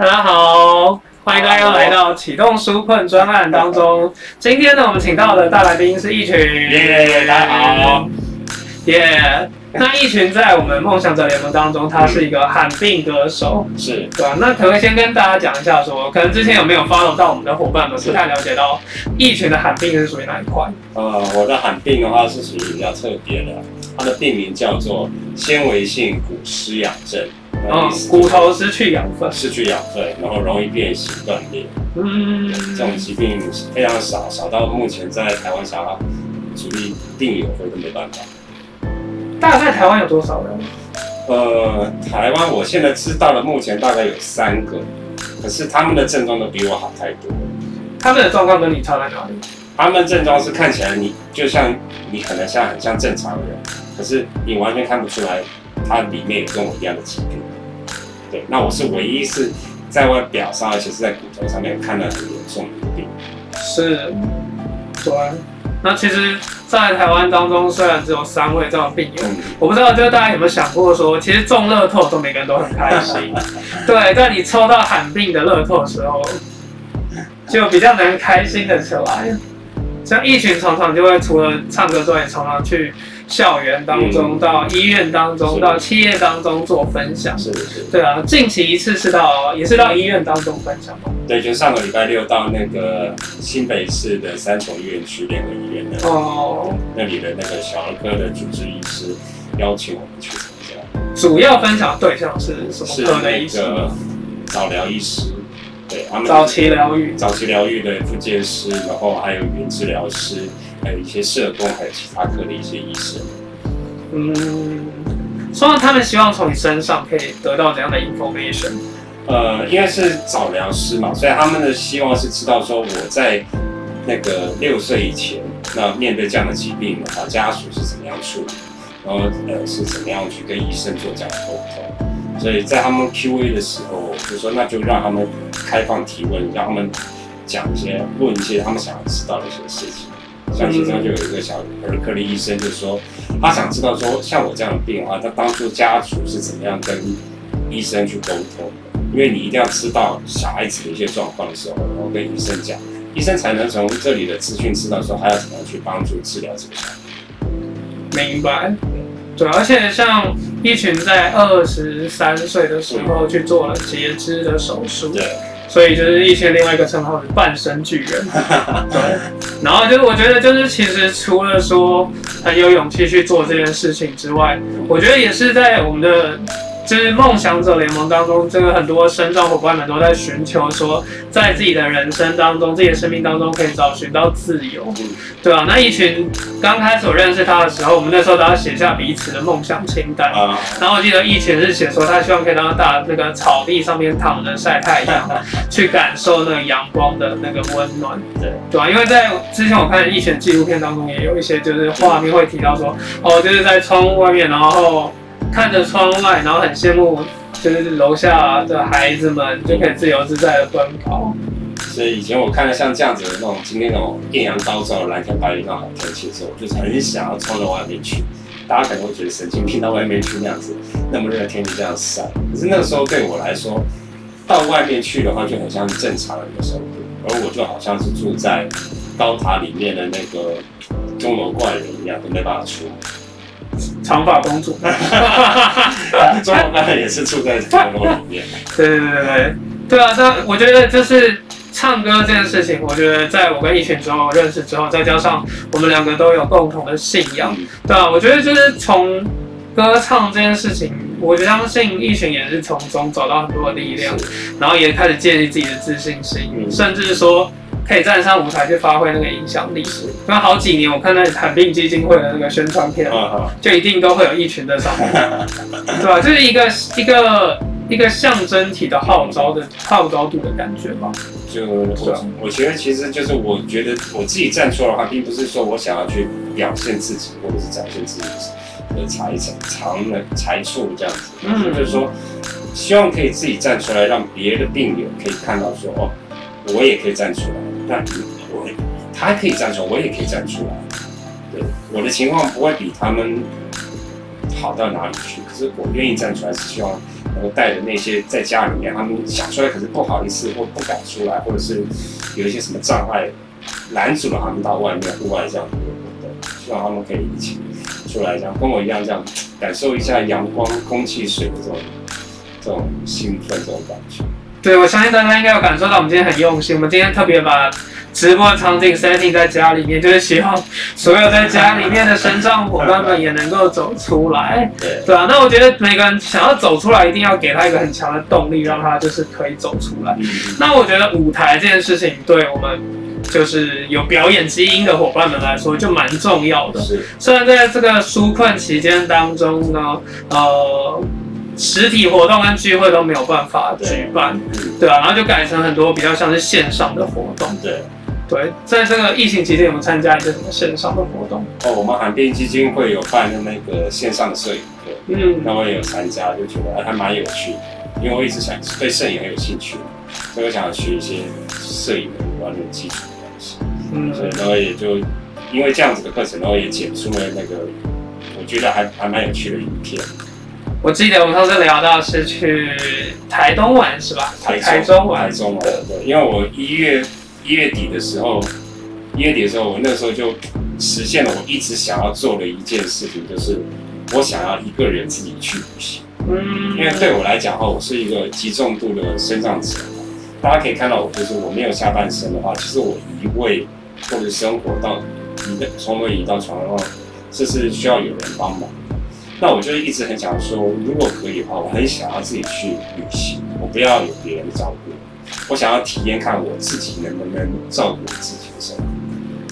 大家好，欢迎大家来到启动纾困专案当中。今天呢，我们请到的大来宾是一群，耶，大家好，耶。那一群在我们梦想者联盟当中，他是一个罕病歌手，是对吧？那可不可以先跟大家讲一下，说可能之前有没有 follow 到我们的伙伴们，不太了解到一群的罕病是属于哪一块？呃，我的罕病的话是属于比较特别的，它的病名叫做纤维性骨失养症。嗯，骨头失去养分，失去养分，然后容易变形断裂。嗯，这种疾病非常少，少到目前在台湾想要主力定有会都没办法。大概台湾有多少人？呃，台湾我现在知道的目前大概有三个，可是他们的症状都比我好太多。他们的状况跟你差在哪里？他们症状是看起来你就像你可能像很像正常人，可是你完全看不出来，他里面有跟我一样的疾病。对，那我是唯一是在外表上，而且是在骨头上面看到很严重的病。是，对。那其实，在台湾当中，虽然只有三位这样的病友，我不知道，就是大家有没有想过说，其实中乐透，都每个人都很开心。对，在你抽到罕病的乐透的时候，就比较能开心的起来。像一群常常就会除了唱歌之外，常常去。校园当中，到医院当中，到企业当中做分享，是是，对啊，近期一次是到，也是到医院当中分享吗？对，就上个礼拜六到那个新北市的三重医院区联合医院的哦，那里的那个小儿科的主治医师邀请我们去参加。主要分享对象是什么科的医师？早疗医师，对，他们早期疗愈，早期疗愈的复健师，然后还有语言治疗师。还有一些社工，还有其他科的一些医生。嗯，说到他们希望从你身上可以得到怎样的 information？呃，应该是找疗师嘛，所以他们的希望是知道说我在那个六岁以前，那面对这样的疾病的话，家属是怎么样处理，然后呃是怎么样去跟医生做这样的沟通。所以在他们 Q&A 的时候，我就说那就让他们开放提问，让他们讲一些问一些他们想要知道的一些事情。像其中就有一个小儿科的医生，就说他想知道说，像我这样的病的话，他当初家属是怎么样跟医生去沟通？因为你一定要知道小孩子的一些状况的时候，然后跟医生讲，医生才能从这里的资讯知道说还要怎么样去帮助治疗这个小孩。明白。对，而且像一群在二十三岁的时候去做了截肢的手术。对。所以就是一些另外一个称号是半身巨人，对。然后就是我觉得就是其实除了说很有勇气去做这件事情之外，我觉得也是在我们的。就是梦想者联盟当中，真的很多生长伙伴们都在寻求说，在自己的人生当中，自己的生命当中可以找寻到自由，对啊，那一群刚开始我认识他的时候，我们那时候都要写下彼此的梦想清单。啊。然后我记得一群是写说，他希望可以到大那个草地上面躺着晒太阳，去感受那个阳光的那个温暖。对。对啊，因为在之前我看一群纪录片当中，也有一些就是画面会提到说，哦，就是在窗户外面，然后。看着窗外，然后很羡慕，就是楼下的孩子们就可以自由自在的奔跑。所以以前我看到像这样子的那种今天那种艳阳高照、蓝天白云那种好天气的时候，我就很想要冲到外面去。大家可能会觉得神经病到外面去那样子，那么热的天气这样晒。可是那个时候对我来说，到外面去的话就很像正常人的生活，而我就好像是住在高塔里面的那个钟楼怪人一样，都没办法出来。长发公主，中国刚才也是住在长楼里面。对对对对对啊！这我觉得就是唱歌这件事情，我觉得在我跟一群之后认识之后，再加上我们两个都有共同的信仰，对啊，我觉得就是从歌唱这件事情，我相信一群也是从中找到很多的力量，然后也开始建立自己的自信心，甚至说。可以站上舞台去发挥那个影响力。那好几年，我看那罕病基金会的那个宣传片，就一定都会有一群的上面，对吧？就是一个一个一个象征体的号召的号召度的感觉吧。就我我觉得其实就是我觉得我自己站出来的话，并不是说我想要去表现自己，或者是展现自己的才长的才处这样子。嗯，就是说希望可以自己站出来，让别的病友可以看到说，哦，我也可以站出来。那我他可以站出来，我也可以站出来。对，我的情况不会比他们好到哪里去。可是我愿意站出来，是希望能够带着那些在家里面他们想出来，可是不好意思或不敢出来，或者是有一些什么障碍拦阻了他们到外面户外这样的活动，希望他们可以一起出来，这样跟我一样这样感受一下阳光、空气、水的这种这种兴奋、这种感觉。对，我相信大家应该有感受到我们今天很用心。我们今天特别把直播场景 setting 在家里面，就是希望所有在家里面的身障伙伴们也能够走出来。对，对啊，那我觉得每个人想要走出来，一定要给他一个很强的动力，让他就是可以走出来。嗯，那我觉得舞台这件事情，对我们就是有表演基因的伙伴们来说，就蛮重要的。是，虽然在这个纾困期间当中呢，呃，实体活动跟聚会都没有办法举办，嗯，对啊，然后就改成很多比较像是线上的活动。对。对，在这个疫情期间，有没有参加一些什么线上的活动？哦，我们海边基金会有办的那个线上的摄影课，嗯，那我也有参加，就觉得哎还蛮有趣的，因为我一直想对摄影很有兴趣，所以我想要学一些摄影的关的技术的东西，嗯所以然后也就因为这样子的课程，然后也剪出了那个我觉得还还蛮有趣的影片，我记得我们上次聊到是去台东玩是吧？台台中玩台，中玩，对，因为我一月一月底的时候，一月底的时候，我那时候就实现了我一直想要做的一件事情，就是我想要一个人自己去旅行。嗯，因为对我来讲的话，我是一个极重度的身障者，大家可以看到我，就是我没有下半身的话，其实我移位或者生活到移的从轮椅到床的话，这是需要有人帮忙的。那我就一直很想说，如果可以的话，我很想要自己去旅行，我不要有别人照顾，我想要体验看我自己能不能照顾我自己的生活。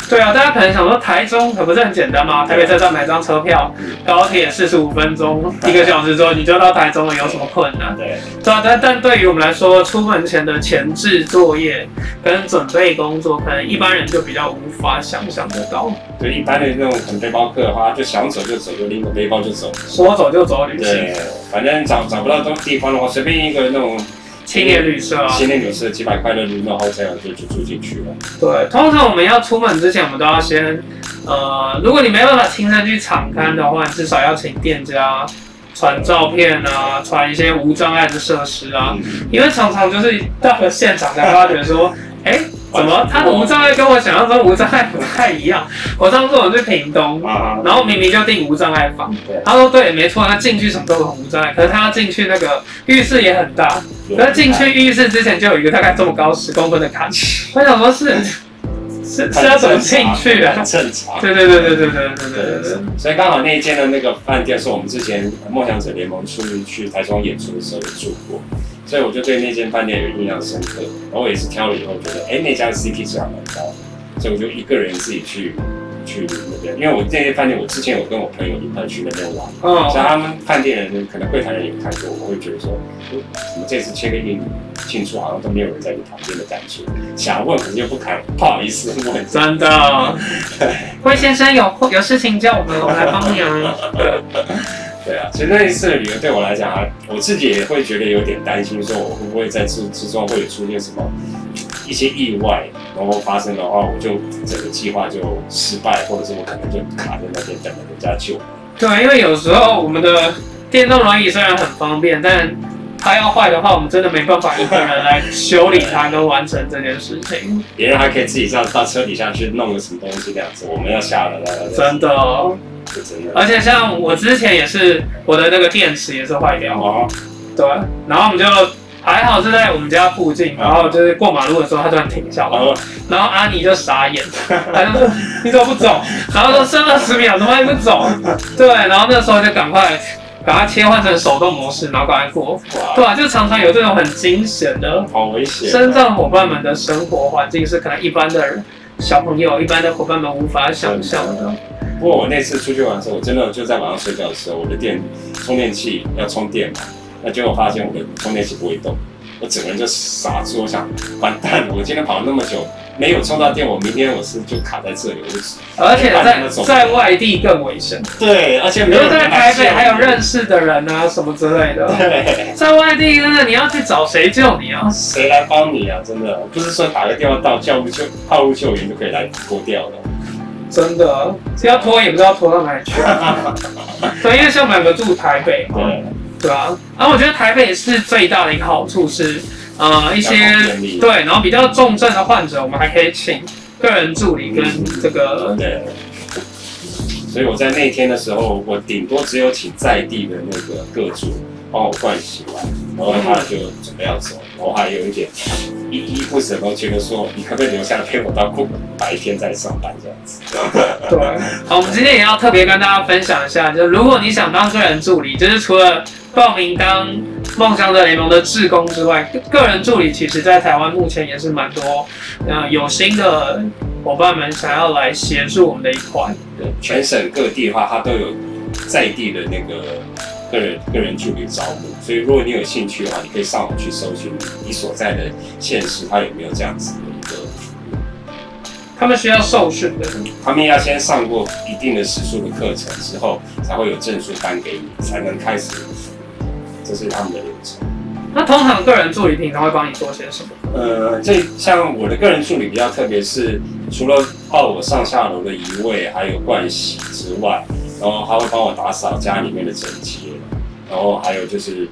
对啊，大家可能想说台中可不是很简单吗？台北车站买张车票，高铁四十五分钟，一个小时之后你就到台中了，有什么困难？对，对啊，但但对于我们来说，出门前的前置作业跟准备工作，可能一般人就比较无法想象得到。对一般的那种可能背包客的话，就想走就走，就拎个背包就走。说走就走旅行，对，反正找找不到东地方的话，随便一个那种青年旅社啊。青年旅社几百块的旅那 hotel 就就住进去了。对，通常我们要出门之前，我们都要先，呃，如果你没办法亲身去场勘的话，你至少要请店家传照片啊，传一些无障碍的设施啊，嗯，因为常常就是到了现场才发觉说，哎、怎么他的无障碍跟我想象中无障碍不太一样？我上次我去屏东，啊，然后明明就订无障碍房，他说对，没错，他进去什么都很无障碍，可是他要进去那个浴室也很大，可是进去浴室之前就有一个大概这么高十公分的坎，我想说是是是要怎么进去啊很？正常。对对对对对对对对对对。所以刚好那一间的那个饭店是我们之前梦想者联盟出去台中演出的时候有住过，所以我就对那间饭店有印象深刻。然后我也是挑了以后觉得，哎、那家的 CP 值还蛮高，所以我就一个人自己去去那边，因为我那间饭店我之前有跟我朋友一块去那边玩。嗯，像他们饭店人，可能柜台人也看过，我会觉得说，呃怎么这次 check in 进出好像都没有人在你旁边的感觉，想问可是又不敢，不好意思问。真的。魏先生有有事情叫我们，我们来帮你啊。对啊，其实那一次的旅游对我来讲啊，我自己也会觉得有点担心，说我会不会在之之中会有出现什么一些意外，然后发生的话，我就整个计划就失败，或者是我可能就卡在那边等着人家救。对，因为有时候我们的电动轮椅虽然很方便，但它要坏的话，我们真的没办法一个人来修理它跟完成这件事情。别人还可以自己这样到车底下去弄个什么东西这样子，我们要下来了，真的，是真的。而且像我之前也是，我的那个电池也是坏掉，哦，对，然后我们就还好是在我们家附近，然后就是过马路的时候，它突然停下来，哦，然后阿尼就傻眼，他就说 你怎么不走？然后说剩二十秒，怎么还不走？对，然后那时候就赶快把它切换成手动模式，然后赶快过。对哇，啊，就常常有这种很惊险的好危险。身障伙伴们的生活环境是可能一般的小朋友、一般的伙伴们无法想象的。不过我那次出去玩的时候，我真的就在晚上睡觉的时候，我的电充电器要充电嘛，那结果发现我的充电器不会动，我整个人就傻住，我想完蛋了，我今天跑了那么久没有充到电，我明天我是就卡在这里，我就而且在在外地更危险，对，而且没有在台北还有认识的人啊什么之类的，对，在外地真的你要去找谁救你啊？谁来帮你啊？真的不是说打个电话到救护救号务救援就可以来脱掉的。真的，是要拖也不知道拖到哪里去。对，因为像我们两个住台北嘛，对，对啊。然后我觉得台北是最大的一个好处是，呃，一些对，然后比较重症的患者，我们还可以请个人助理跟这个对。所以我在那天的时候，我顶多只有请在地的那个各助帮我灌洗完，然后他就准备要走，然后还有一点依依不舍，都觉得说你可不可以留下来陪我到过白天再上班这样子。对，好，我们今天也要特别跟大家分享一下，就是如果你想当个人助理，就是除了报名当梦想者联盟的志工之外，个人助理其实在台湾目前也是蛮多，呃，有心的伙伴们想要来协助我们的一团。对，全省各地的话，它都有在地的那个个人个人助理招募，所以如果你有兴趣的话，你可以上网去搜寻你所在的县市，它有没有这样子的一个他们需要受训的，他们要先上过一定的时数的课程之后，才会有证书颁给你，才能开始。这是他们的流程。那通常个人助理平常会帮你做些什么？呃，这像我的个人助理比较特别，是除了抱我上下楼的移位，还有盥洗之外，然后他会帮我打扫家里面的整洁，然后还有就是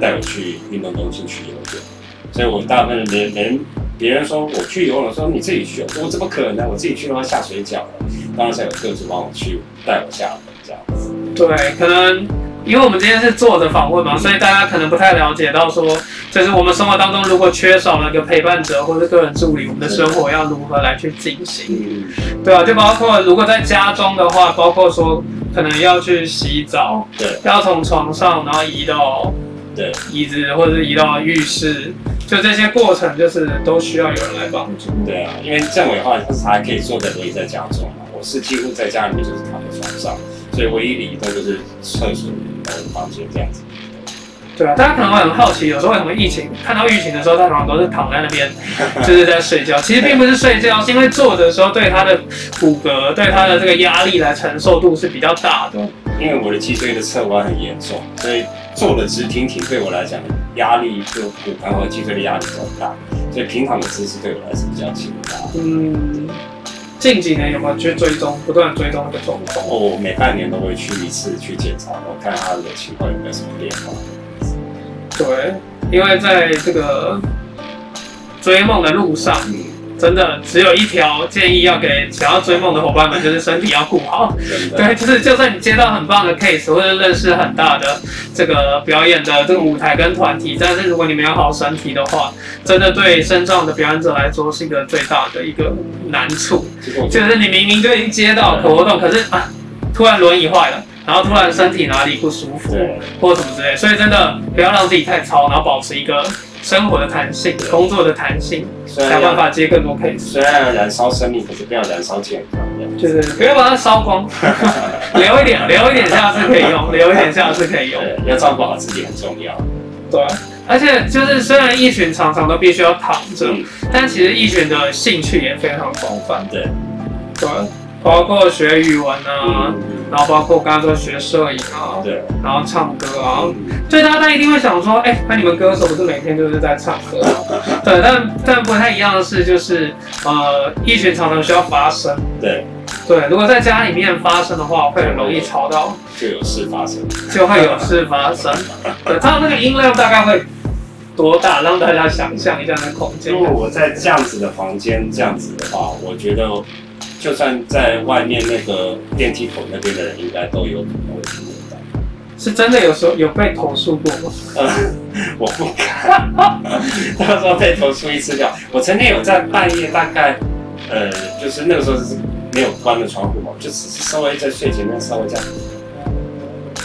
带我去运动中心去游泳。所以我大部分连连别人说我去游泳说，你自己去，我怎么可能？我自己去的话下水饺了。当然是有各自帮我去带我下这样子。对，可能因为我们今天是坐着访问嘛，所以大家可能不太了解到说，就是我们生活当中如果缺少了一个陪伴者或者个人助理，我们的生活要如何来去进行？嗯，对啊，就包括如果在家中的话，包括说可能要去洗澡，对要从床上然后移到对。椅子或者是移到浴室，就这些过程就是都需要有人来帮助。对啊，因为政委的话，他还可以坐在轮椅在家中嘛，我是几乎在家里面就是躺在床上，所以唯一的移动就是厕所、然后房间这样子。对啊，大家可能会很好奇，有时候为什么疫情看到疫情的时候，他常常都是躺在那边，就是在睡觉。其实并不是睡觉，是因为坐着的时候对他的骨骼、对他的这个压力来承受度是比较大的。因为我的脊椎的侧弯很严重，所以坐的直挺挺对我来讲压力就骨盆和脊椎的压力比较大，所以平躺的姿势对我来说比较轻大。嗯，近几年有没有去追踪，不断追踪那个状况？我每半年都会去一次去检查，我看他的情况有没有什么变化。对，因为在这个追梦的路上，嗯，真的只有一条建议要给想要追梦的伙伴们，就是身体要顾好。对，就是就算你接到很棒的 case，或者认识很大的这个表演的这个舞台跟团体，但是如果你没有好身体的话，真的对身障的表演者来说是一个最大的一个难处。就是你明明就已经接到可活动，可是啊，突然轮椅坏了，然后突然身体哪里不舒服，或什么之类，所以真的不要让自己太操，然后保持一个生活的弹性、工作的弹性，虽才有办法接更多 case。虽然要燃烧生命，可是不要燃烧健康。就是不要把它烧光，留一点，留一点下次可以用，留一点下次可以用。对，要照顾好自己很重要。对，而且就是虽然一群常常都必须要躺着，嗯，但其实一群的兴趣也非常广泛。对，对，包括学语文啊，嗯，然后包括刚刚说学摄影啊，对，然后唱歌啊。嗯所以大家一定会想说，哎、那你们歌手不是每天就是在唱歌吗？对，但但不太一样的是，就是呃，一群常常需要发声。对，对，如果在家里面发声的话，会很容易吵到，就有事发生。就会有事发生。对，它那个音量大概会多大？让大家想象一下那空间如。果我在这样子的房间这样子的话，我觉得就算在外面那个电梯口那边的人，应该都有可能会听得到。是真的有时候有被投诉过吗？呃，我不敢，到时候被投诉一次掉。我曾经有在半夜大概，呃，就是那个时候是没有关的窗户嘛，就只是稍微在睡前面稍微这样，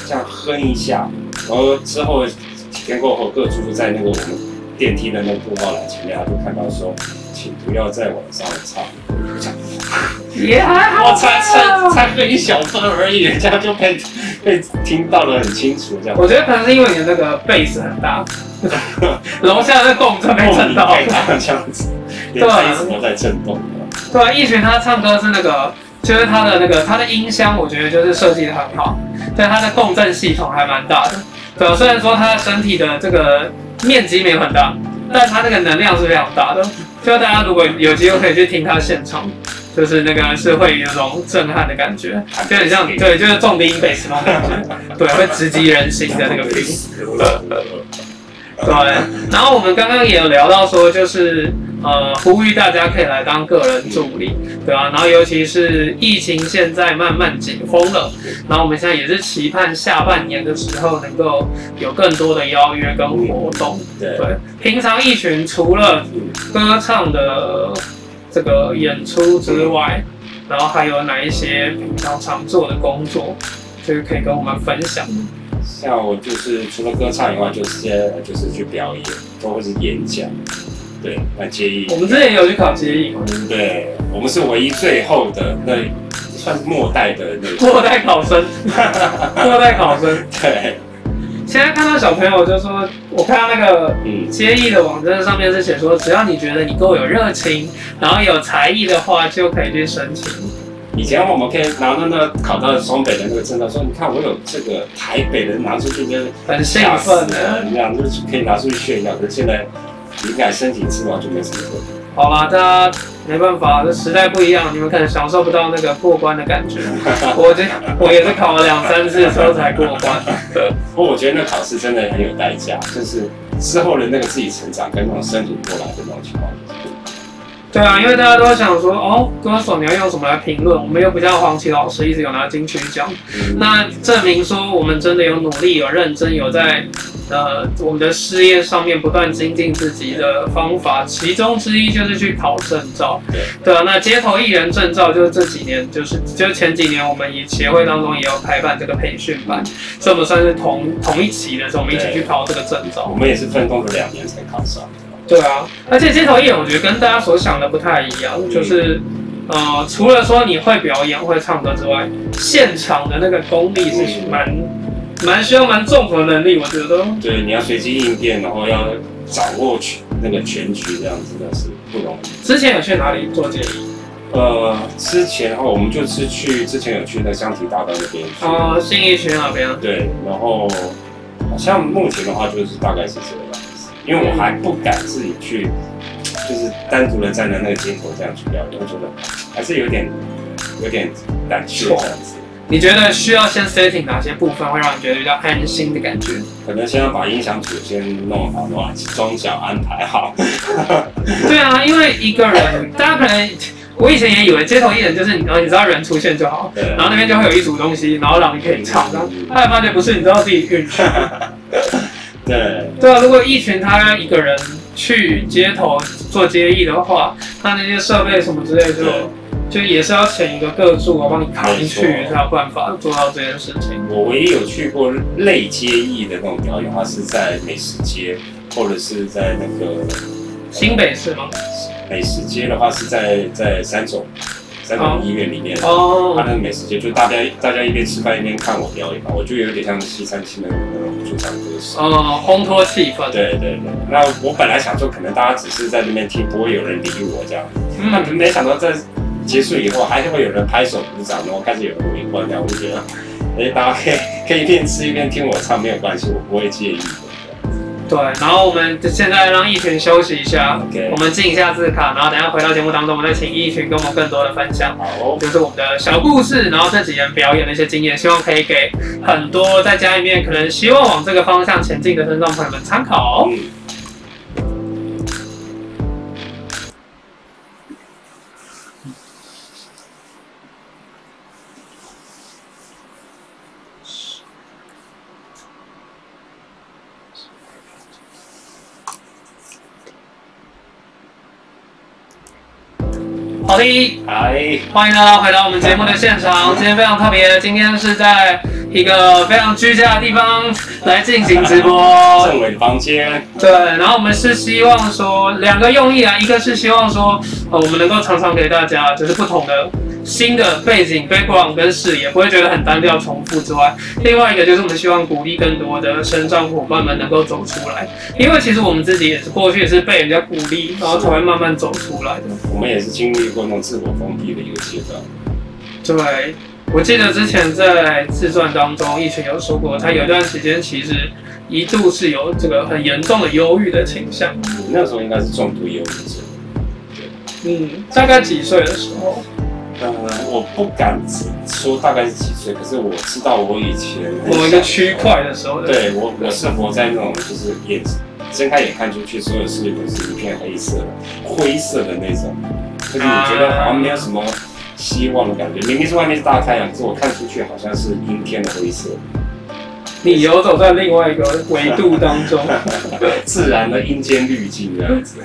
这样哼一下，然后之后几天过后，各住户在那个我们电梯的那个布告栏前面，他就看到说，请不要在晚上唱。这样也还好我才才才哼一小段而已，人家就被被听到的很清楚，这样。我觉得可能是因为你的那个贝斯很大，楼下的共振被震到。被他这样子，连杯子都在震动。对啊，一群他唱歌是那个，就是他的那个他的音箱，我觉得就是设计的很好，对他的共振系统还蛮大的。对啊，虽然说他身体的这个面积没有很大，但他那个能量是非常大的。就大家如果有机会可以去听他现场，就是那个是会有种震撼的感觉，就很像对，就是重低音贝斯那种感觉，对，会直击人心的那个 feel。对，然后我们刚刚也有聊到说，就是呃，呼吁大家可以来当个人助理，对啊、然后尤其是疫情现在慢慢解封了，然后我们现在也是期盼下半年的时候能够有更多的邀约跟活动。对，对，平常一群除了歌唱的这个演出之外，然后还有哪一些平常常做的工作，就是可以跟我们分享的？像我就是除了歌唱以外，就是些就是去表演，或者是演讲。对，来接应我，们之前也有去考接艺嘛，对我们是唯一最后的那算是末代的那个，末代考生，末代考生。对，现在看到小朋友就说，我看到那个嗯，接艺的网站上面是写说，只要你觉得你够有热情，然后有才艺的话，就可以去申请。以前我们可以拿到那考到双北的那个证照，说你看我有这个台北的拿出去跟很兴奋的了，这样就是可以拿出去炫耀。可是现在你敢申请之后就没什么问题。好啦，大家没办法，这时代不一样，你们可能享受不到那个过关的感觉。我这我也是考了两三次之后才过关。不过我觉得那考试真的很有代价，就是之后的那个自己成长跟那种生存过来的那种情况。对啊，因为大家都想说，哦，歌手你要用什么来评论？我们又不像黄绮老师一直有拿金曲奖，嗯那证明说我们真的有努力、有认真、有在呃我们的事业上面不断精进自己的方法，其中之一就是去考证照。对对啊，那街头艺人证照就是这几年，就是就前几年我们也协会当中也有开办这个培训班，所以我们算是同同一期的时候，我们一起去考这个证照我。们也是奋斗了两年才考上。对啊，而且街头艺人我觉得跟大家所想的不太一样，就是呃，除了说你会表演、会唱歌之外，现场的那个功力是蛮蛮需要蛮综合能力，我觉得。对，你要随机应变，然后要掌握全那个全局，这样子的是不容易。之前有去哪里做接艺？呃，之前哦，我们就是去之前有去那香堤大道那边去，哦，信义区那边。对，然后好像目前的话就是大概是这样子，因为我还不敢自己去，就是单独的站在那个街头这样去表演，我觉得还是有点有点胆怯这样子。你觉得需要先 setting 哪些部分会让你觉得比较安心的感觉？可能先要把音响组先弄好，弄好装脚安排好。对啊，因为一个人，大家可能我以前也以为街头艺人就是你，然后你知道人出现就好，对然后那边就会有一组东西，然后让你可以唱，然后后来发现不是，你知道自己运去。对，对啊，如果一群他一个人去街头做接艺的话，那那些设备什么之类就就也是要请一个个助我帮你卡进去才有办法做到这件事情。我唯一有去过类接艺的那种表演的话，是在美食街，或者是在那个新北市吗？美食街的话是在在三种三种医院里面。它哦，那个美食街就大家大家一边吃饭一边看我表演嘛，我就有点像西餐厅的那种驻唱歌手。哦，烘托气氛。对对对，那我本来想说，可能大家只是在那边听，不会有人理我这样。那嗯，没想到在结束以后，还是会有人拍手鼓掌，然后开始有人围观，这样我就觉得，哎，大家可以可以一边吃一边听我唱，没有关系，我不会介意的。对。然后我们现在让一群休息一下我们进一下字卡，然后等一下回到节目当中，我们再请一群跟我们更多的分享。好，就是我们的小故事，然后这几年表演的一些经验，希望可以给很多在家里面可能希望往这个方向前进的听众朋友们参考。嗯，好的，嗨，欢迎大家回到我们节目的现场。今天非常特别，今天是在一个非常居家的地方来进行直播。政委的房间，对，然后我们是希望说两个用意啊，一个是希望说，呃，我们能够常常给大家就是不同的新的背景、background 跟视野，不会觉得很单调重复之外，另外一个就是我们希望鼓励更多的生长伙伴们能够走出来，因为其实我们自己也是过去也是被人家鼓励，然后才会慢慢走出来的。我们也是经历过那种自我封闭的一个阶段。对，我记得之前在自传当中，一群有说过，他有一段时间其实一度是有这个很严重的忧郁的倾向。你那时候应该是重度忧郁症，对嗯，大概几岁的时候？呃，我不敢说大概是几岁，可是我知道我以前某一个区块的时候，对我我是活在那种就是眼睁开眼看出去，所有世界都是一片黑色的、灰色的那种，就是你觉得好像没有什么希望的感觉。明明是外面是大太阳，可是我看出去好像是阴天的灰色。你游走在另外一个维度当中，自然的阴间滤镜这样子。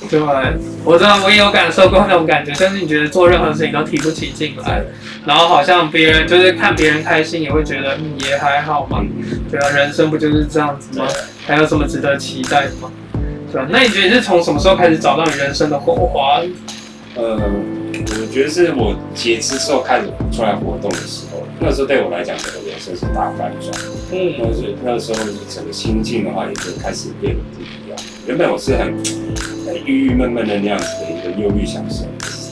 对，我知道，我也有感受过那种感觉，就是你觉得做任何事情都提不起劲来，然后好像别人就是看别人开心，也会觉得也还好嘛。对啊，人生不就是这样子吗？还有什么值得期待的吗？对吧？那你觉得你是从什么时候开始找到你人生的火花？呃，我觉得是我截肢之后开始出来活动的时候，那时候对我来讲，整个人生是大反转。嗯，那是那时候整个心境的话，也就开始变得不一样。原本我是很很郁郁闷闷的那样子的一个忧郁小生，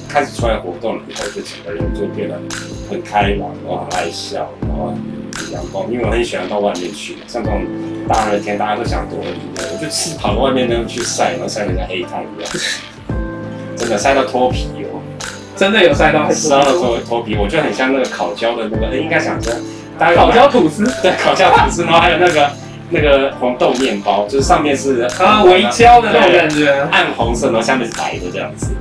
开始出来活动了以后，就整个人就变得很开朗，然后很爱笑，然后很阳光。因为我很喜欢到外面去，像这种大热天大家都想躲雨的，我就吃跑到外面那样去晒，然后晒得像黑炭一样。真的晒到脱皮哦，真的有晒到，晒到脱脱皮，我觉得很像那个烤焦的那个，应该想说，烤焦吐司，对，烤焦吐司，然后还有那个那个红豆面包，就是上面是啊微焦的那种感觉，暗红色，然后下面是白的这样子。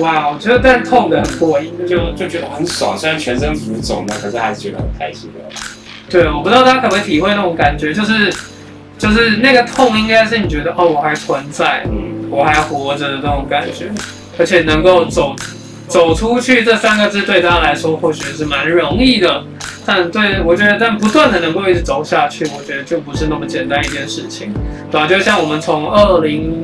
哇，我觉得但痛的很过瘾，就就觉得很爽，虽然全身浮肿呢，可是还是觉得很开心的。对，我不知道大家可不可以体会那种感觉，就是就是那个痛，应该是你觉得哦，我还存在，嗯，我还活着的那种感觉。而且能够走走出去这三个字对大家来说或许是蛮容易的，但对我觉得，但不断的能够一直走下去，我觉得就不是那么简单一件事情，对吧？就像我们从二零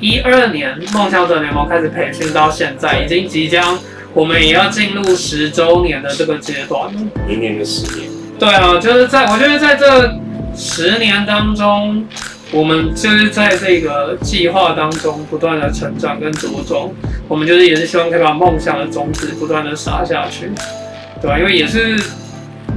一二年梦想者联盟开始培训到现在，已经即将我们也要进入十周年的这个阶段了。明年的十年。对啊，就是在我觉得在这十年当中。我们就是在这个计划当中不断的成长跟茁壮，我们就是也是希望可以把梦想的种子不断的撒下去，对吧？因为也是，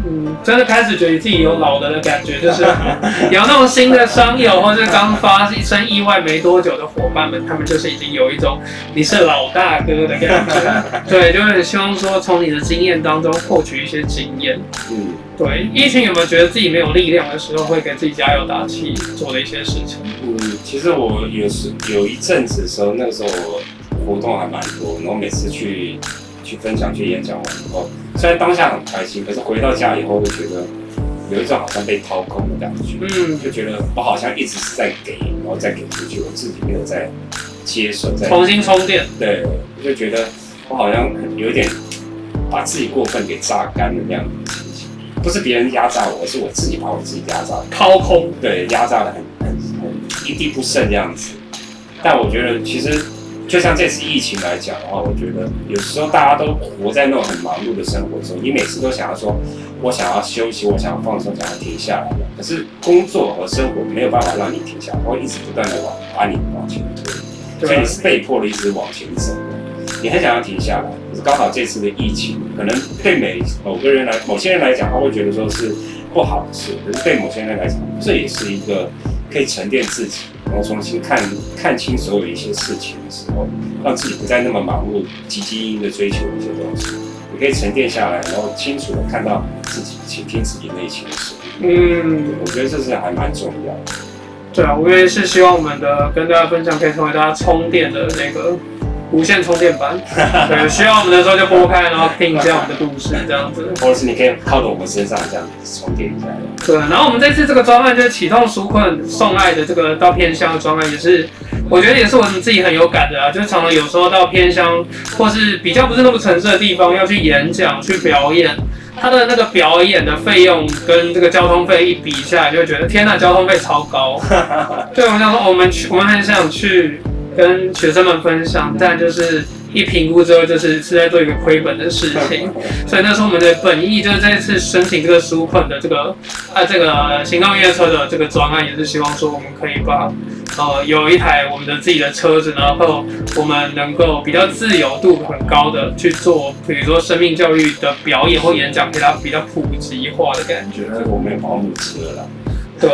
嗯，真的开始觉得自己有老了的感觉，就是 有那种新的商友或者刚发生意外没多久的伙伴们，他们就是已经有一种你是老大哥的感觉，对，就是希望说从你的经验当中获取一些经验，嗯。对，一群有没有觉得自己没有力量的时候，会给自己加油打气做的一些事情？嗯，其实我有时有一阵子的时候，那个时候我活动还蛮多，然后每次去去分享、去演讲完以后，虽然当下很开心，可是回到家以后，就觉得有一种好像被掏空的感觉。嗯，就觉得我好像一直是在给，然后再给出去，我自己没有在接受，在重新充电。对，我就觉得我好像有一点把自己过分给榨干了那样子。不是别人压榨我，而是我自己把我自己压榨掏空，对，压榨的很很很一滴不剩这样子。但我觉得，其实就像这次疫情来讲的话，我觉得有时候大家都活在那种很忙碌的生活中，你每次都想要说，我想要休息，我想要放松，想要停下来。可是工作和生活没有办法让你停下来，会一直不断的往把你往前推，所以你是被迫的一直往前走。你很想要停下来，可是刚好这次的疫情，可能对每某个人来，某些人来讲，他会觉得说是不好的事，可是对某些人来讲，这也是一个可以沉淀自己，然后重新看看清所有一些事情的时候，让自己不再那么忙碌、汲汲营营的追求一些东西，你可以沉淀下来，然后清楚的看到自己，倾听自己内心的声音。嗯，我觉得这是还蛮重要的。对啊，我也是希望我们的跟大家分享，可以成为大家充电的那个。无线充电板，对，需要我们的时候就拨开，然后听一下我们的故事，这样子。或者是你可以靠着我们身上这样子充电一下。对，然后我们这次这个专案就是启动纾困送爱的这个到偏乡的专案，也是我觉得也是我们自己很有感的啊。就是常常有时候到偏乡或是比较不是那么城市的地方要去演讲、去表演，他的那个表演的费用跟这个交通费一比下来，就会觉得天呐，交通费超高。对，我们想说，我们去，我们很想去。跟学生们分享，但就是一评估之后，就是是在做一个亏本的事情，所以那时候我们的本意，就是这次申请这个书困的这个啊这个行动越车的这个专案，也是希望说我们可以把呃有一台我们的自己的车子，然后我们能够比较自由度很高的去做，比如说生命教育的表演或演讲，给它比较普及化的感觉。我没有保姆车了。对，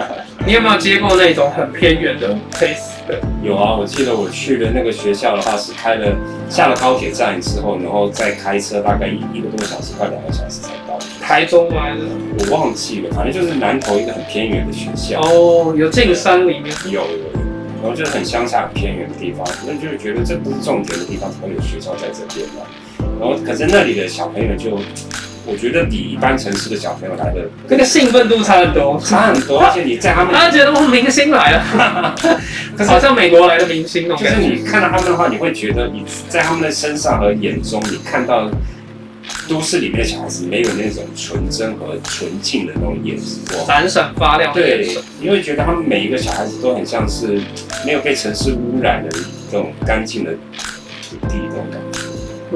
你有没有接过那种很偏远的 case？的？有啊，我记得我去的那个学校的话是开了下了高铁站之后，然后再开车大概一一个多小时，快两个小时才到。台中吗？我忘记了，反正就是南投一个很偏远的学校。哦，有这个山里面。有有有，然后就是很乡下、很偏远的地方，那就是觉得这不是重点的地方，怎么有学校在这边呢？然后可是那里的小朋友就。我觉得比一般城市的小朋友来的那个兴奋度差很多，差很多。而且你在他们，他觉得我们明星来了，可是好像美国来的明星哦。就是你看到他们的话，你会觉得你在他们的身上和眼中，你看到都市里面的小孩子没有那种纯真和纯净的那种眼光，闪闪发亮。对，你会觉得他们每一个小孩子都很像是没有被城市污染的这种干净的土地那种感觉。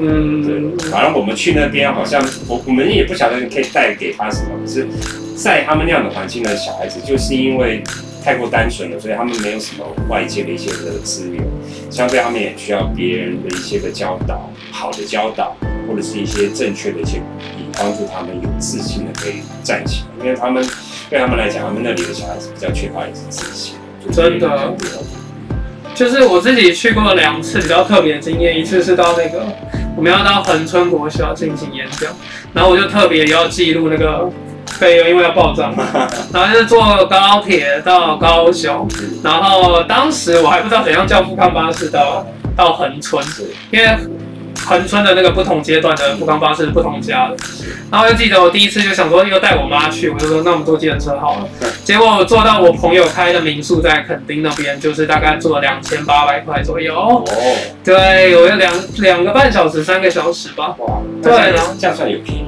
嗯，对，反正我们去那边好像我我们也不晓得可以带给他什么，可是，在他们那样的环境的小孩子，就是因为太过单纯了，所以他们没有什么外界的一些的资源，相对他们也需要别人的一些的教导，好的教导，或者是一些正确的一些鼓励，帮助他们有自信的可以站起来，因为他们对他们来讲，他们那里的小孩子比较缺乏一些自信，真的，就是我自己去过两次比较特别的经验，一次是到那个。我们要到恒春国小进行演讲，然后我就特别要记录那个费用，因为要报账嘛。然后就是坐高铁到高雄，然后当时我还不知道怎样叫富康巴士到到恒春，因为恒春的那个不同阶段的富康巴士不同家的。然后就记得我第一次就想说又带我妈去，我就说那我们坐计程车好了。结果我坐到我朋友开的民宿在垦丁那边，就是大概坐两千八百块左右。哦，对，有两两个半小时，三个小时吧。哇，对，然后这样算有便宜。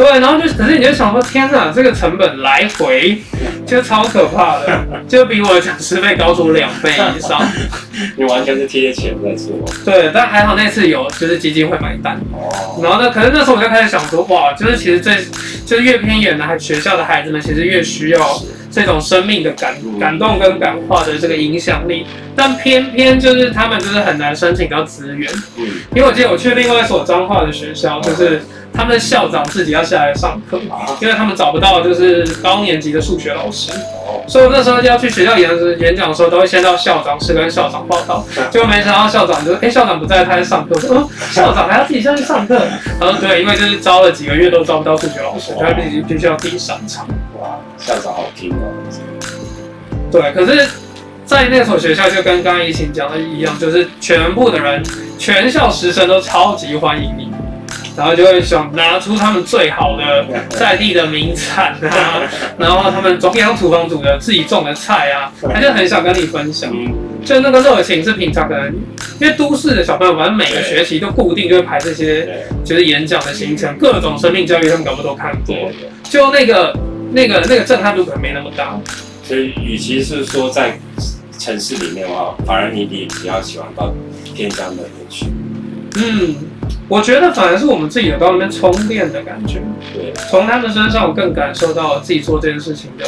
对，然后就可是你就想说，天哪，这个成本来回就超可怕的，就比我的讲师费高出两倍以上。你完全是贴钱在做。对，但还好那次有就是基金会买单。哦。然后呢，可是那时候我就开始想说，哇，就是其实最就是越偏远的学校的孩子们，其实越需要。这种生命的感感动跟感化的这个影响力，但偏偏就是他们就是很难申请到资源。嗯，因为我记得我去另外一所彰化的学校，就是他们的校长自己要下来上课，因为他们找不到就是高年级的数学老师。所以那时候要去学校演演讲的时候，都会先到校长室跟校长报道。结果没想到校长就哎，校长不在，他在上课。我 说校长还要自己下去上课？他 说对，因为就是招了几个月都招不到数学老师，他必须必须要自己上场。哇，校长好听哦。对，可是，在那所学校就跟刚刚怡晴讲的一样，就是全部的人，全校师生都超级欢迎你，然后就会想拿出他们最好的 在地的名产啊，然后他们中央厨房煮的自己种的菜啊，他就很想跟你分享。就那个热情是平常可能，因为都市的小朋友，反正每个学期都固定就会排这些，就是演讲的行程，各种生命教育他们搞不都看过，就那个。那个那个震撼度可能没那么大，所以与其是说在城市里面的话，反而你比比较喜欢到偏乡那边去。嗯，我觉得反而是我们自己有到那边充电的感觉。对，从他们身上我更感受到自己做这件事情的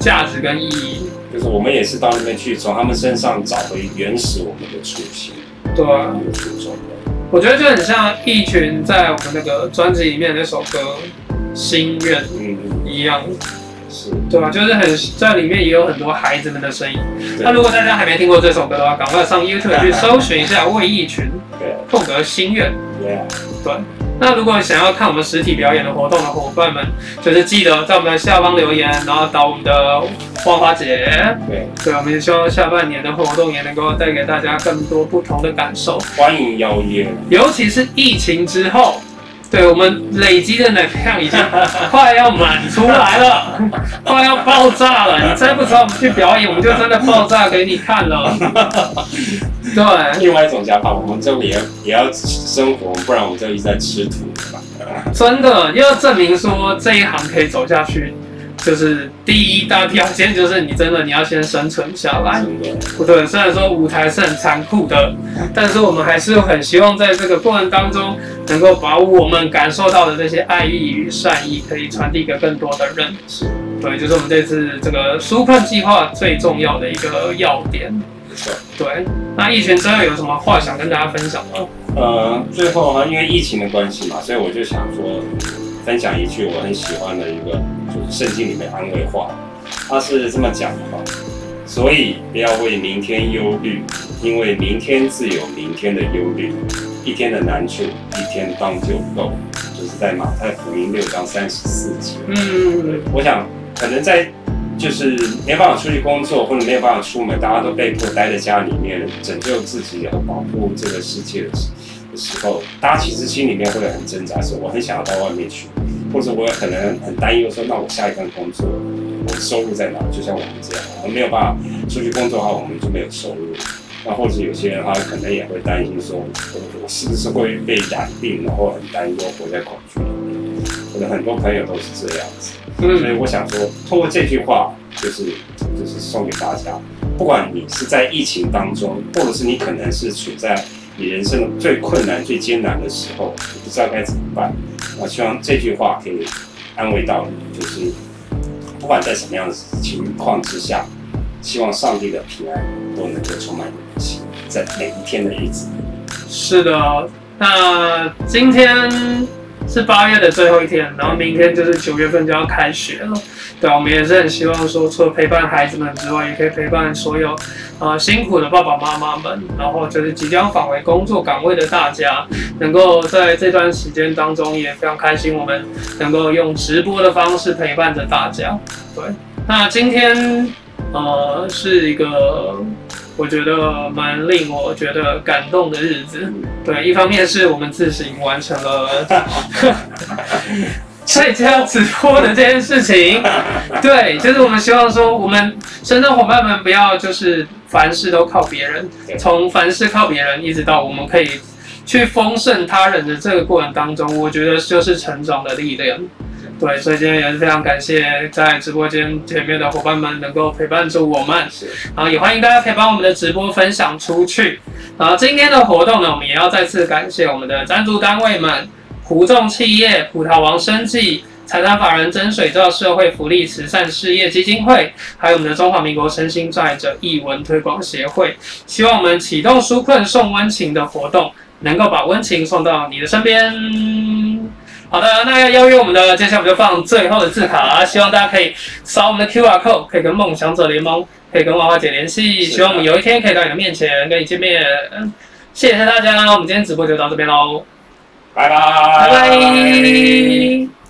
价值跟意义。就是我们也是到那边去，从他们身上找回原始我们的初心。对啊，初衷。我觉得就很像一群在我们那个专辑里面那首歌。心愿一样，是对吧？就是很在里面也有很多孩子们的声音。那如果大家还没听过这首歌的话，赶快上 YouTube 去搜寻一下魏一群，空格心愿。对。那如果想要看我们实体表演的活动的伙伴们，就是记得在我们的下方留言，然后找我们的花花姐。对。对，我们也希望下半年的活动也能够带给大家更多不同的感受。欢迎邀约，尤其是疫情之后。对我们累积的能量已经 快要满出来了，快要爆炸了。你再不找我们去表演，我们就真的爆炸给你看了。对，另外一种讲法，我们这里也也要生活，不然我们就一直在吃土吧。真的要证明说这一行可以走下去。就是第一大条件，就是你真的你要先生存下来。不对，虽然说舞台是很残酷的，但是我们还是很希望在这个过程当中，能够把我们感受到的这些爱意与善意，可以传递给更多的人。是，对，就是我们这次这个纾困计划最重要的一个要点。对，那疫情之后有什么话想跟大家分享吗？呃，最后呢，因为疫情的关系嘛，所以我就想说。分享一句我很喜欢的一个，就是圣经里面安慰话，他是这么讲的哈：所以不要为明天忧虑，因为明天自有明天的忧虑。一天的难处，一天当就够，就是在马太福音六章三十四节。嗯，我想可能在就是没办法出去工作，或者没有办法出门，大家都被迫待在家里面，拯救自己和保护这个世界的时时候，大家其实心里面会很挣扎，说我很想要到外面去，或者我可能很担忧，说那我下一份工作，我的收入在哪？就像我们这样，我们没有办法出去工作的话，我们就没有收入。那或者有些人他可能也会担心说，我是不是会被染病，然后很担忧，活在恐惧里面。我的很多朋友都是这样子，所以我想说，通过这句话，就是就是送给大家，不管你是在疫情当中，或者是你可能是处在你人生最困难、最艰难的时候，你不知道该怎么办。我希望这句话可以安慰到你，就是不管在什么样的情况之下。希望上帝的平安都能够充满你的心，在每一天的日子。是的，那今天是八月的最后一天，然后明天就是九月份就要开学了。对我们也是很希望说，除了陪伴孩子们之外，也可以陪伴所有呃辛苦的爸爸妈妈们，然后就是即将返回工作岗位的大家，能够在这段时间当中也非常开心，我们能够用直播的方式陪伴着大家。对，那今天。呃，是一个我觉得蛮令我觉得感动的日子。对，一方面是我们自行完成了 在家直播的这件事情。对，就是我们希望说，我们深圳伙伴们不要就是凡事都靠别人，从凡事靠别人，一直到我们可以去丰盛他人的这个过程当中，我觉得就是成长的力量。对，所以今天也是非常感谢在直播间前面的伙伴们能够陪伴着我们，然后也欢迎大家可以把我们的直播分享出去。然后今天的活动呢，我们也要再次感谢我们的赞助单位们：胡众企业、葡萄王生计、财产法人真水照社会福利慈善事业基金会，还有我们的中华民国身心障碍者译文推广协会。希望我们启动纾困送温情的活动，能够把温情送到你的身边。好的，那要邀约我们的，接下来我们就放最后的字卡，希望大家可以扫我们的 QR code，可以跟梦想者联盟，可以跟娃娃姐联系，希望我们有一天可以到你的面前跟你见面。嗯谢谢大家，我们今天直播就到这边喽，拜拜，拜拜。